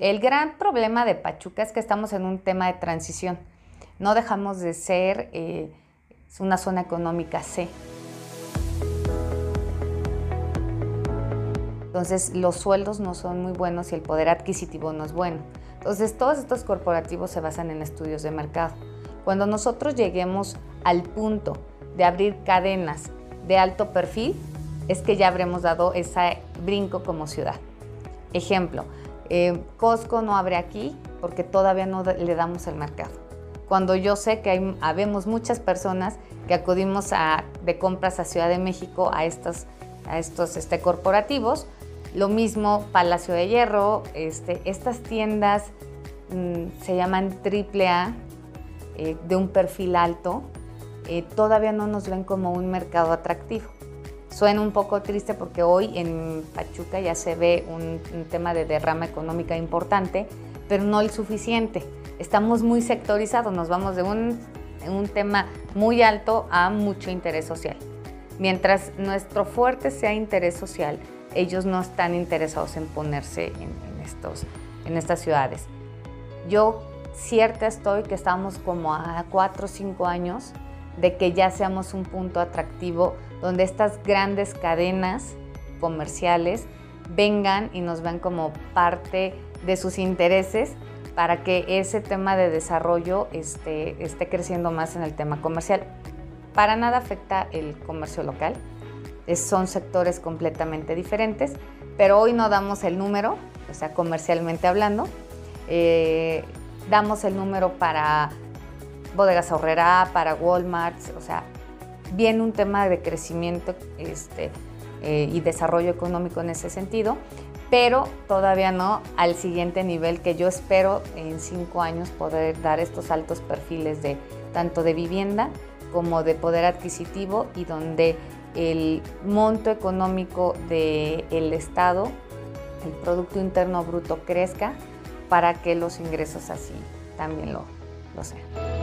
El gran problema de Pachuca es que estamos en un tema de transición. No dejamos de ser eh, una zona económica C. Entonces los sueldos no son muy buenos y el poder adquisitivo no es bueno. Entonces todos estos corporativos se basan en estudios de mercado. Cuando nosotros lleguemos al punto de abrir cadenas de alto perfil, es que ya habremos dado ese brinco como ciudad. Ejemplo, eh, Costco no abre aquí porque todavía no le damos el mercado. Cuando yo sé que hay, habemos muchas personas que acudimos a, de compras a Ciudad de México a estos, a estos este, corporativos, lo mismo Palacio de Hierro, este, estas tiendas mm, se llaman AAA, eh, de un perfil alto, eh, todavía no nos ven como un mercado atractivo. Suena un poco triste porque hoy en Pachuca ya se ve un, tema de derrama económica importante, pero no el suficiente. Estamos muy sectorizados, nos vamos de un, un tema muy alto a mucho interés social. Mientras nuestro fuerte sea interés social, ellos no están interesados en ponerse en, estos, en estas ciudades. Yo cierta estoy que estamos como a cuatro o cinco años de que ya seamos un punto atractivo donde estas grandes cadenas comerciales vengan y nos vean como parte de sus intereses para que ese tema de desarrollo esté, esté creciendo más en el tema comercial. Para nada afecta el comercio local, son sectores completamente diferentes, pero hoy no damos el número, o sea, comercialmente hablando, eh, damos el número para bodegas ahorrera, para Walmart, o sea, viene un tema de crecimiento este, eh, y desarrollo económico en ese sentido, pero todavía no al siguiente nivel que yo espero en cinco años poder dar estos altos perfiles de tanto de vivienda como de poder adquisitivo y donde el monto económico del Estado, el Producto Interno Bruto crezca para que los ingresos así también lo, lo sean.